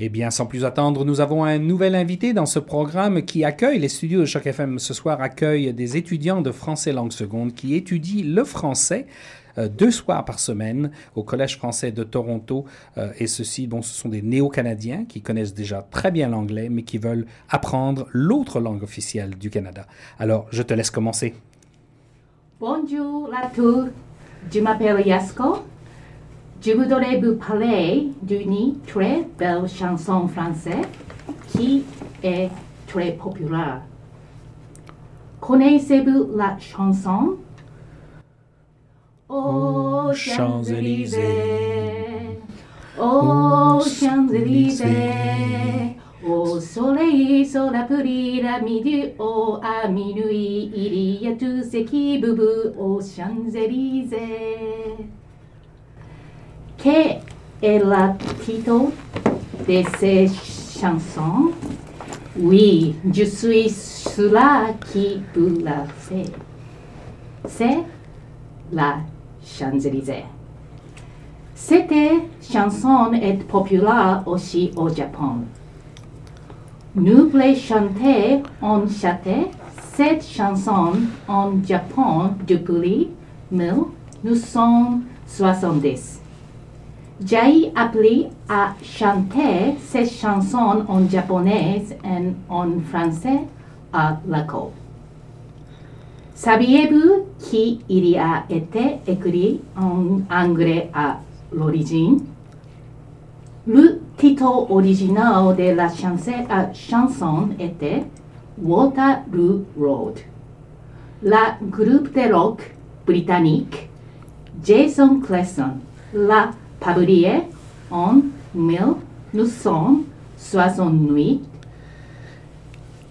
Eh bien, sans plus attendre, nous avons un nouvel invité dans ce programme qui accueille, les studios de Choc FM ce soir accueillent des étudiants de français langue seconde qui étudient le français euh, deux soirs par semaine au Collège français de Toronto. Euh, et ceci, bon, ce sont des néo-canadiens qui connaissent déjà très bien l'anglais, mais qui veulent apprendre l'autre langue officielle du Canada. Alors, je te laisse commencer. Bonjour à tous, je m'appelle Yasko. Je voudrais vous parler d'une très belle chanson française qui est très populaire. Connaissez-vous la chanson? Aux Champs-Élysées, aux Champs-Élysées, au soleil, sur la pluie, la midi, au à minuit, il y a tout ce qui boubou aux Champs-Élysées. Quel est le titre de ces chansons? Oui, je suis cela qui vous l'a fait. C'est la Champs-Élysées. Cette chanson est populaire aussi au Japon. Nous voulons chanter en chanté cette chanson en Japon depuis 1970. J'ai appris à chanter cette chanson en japonais et en français à l'école. Saviez-vous qu'il y a été écrit en anglais à l'origine? Le titre original de la chanson, euh, était Waterloo Road. La groupe de rock britannique Jason Cresson l'a publié en 1968.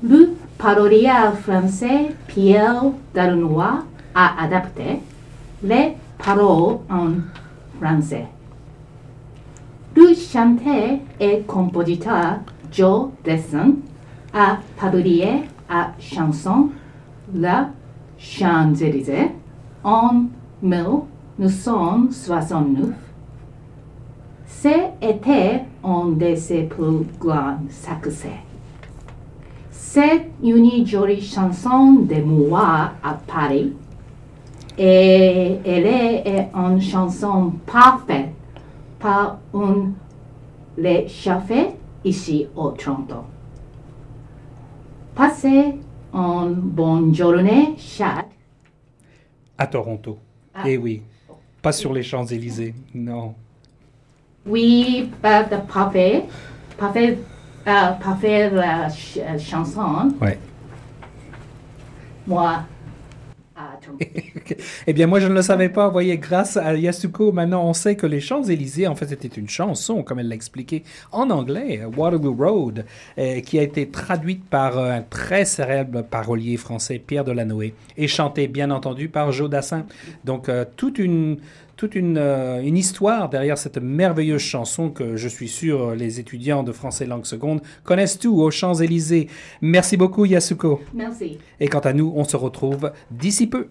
Le parolier français Pierre Darnois a adapté les paroles en français. Le chanteur et compositeur Joe Desson a publié la chanson La Champs-Élysées en 1969. C'était un de ses plus grands succès. C'est une jolie chanson de moi à Paris et elle est une chanson parfaite pour un réchauffé ici au Toronto. Passez une bonne journée, chat. À Toronto. Ah. Eh oui, pas sur les Champs-Élysées, non. Oui, pas de parfait, parfait, euh, parfait la ch- euh, chanson. Ouais. Moi, Eh bien, moi, je ne le savais pas. Vous voyez, grâce à Yasuko, maintenant, on sait que les Champs-Élysées, en fait, c'était une chanson, comme elle l'a expliqué, en anglais, Waterloo Road, euh, qui a été traduite par euh, un très célèbre parolier français, Pierre Delanoë, et chantée, bien entendu, par Joe Dassin. Donc, euh, toute une toute une, euh, une histoire derrière cette merveilleuse chanson que je suis sûr les étudiants de français langue seconde connaissent tout aux Champs-Élysées. Merci beaucoup Yasuko. Merci. Et quant à nous, on se retrouve d'ici peu.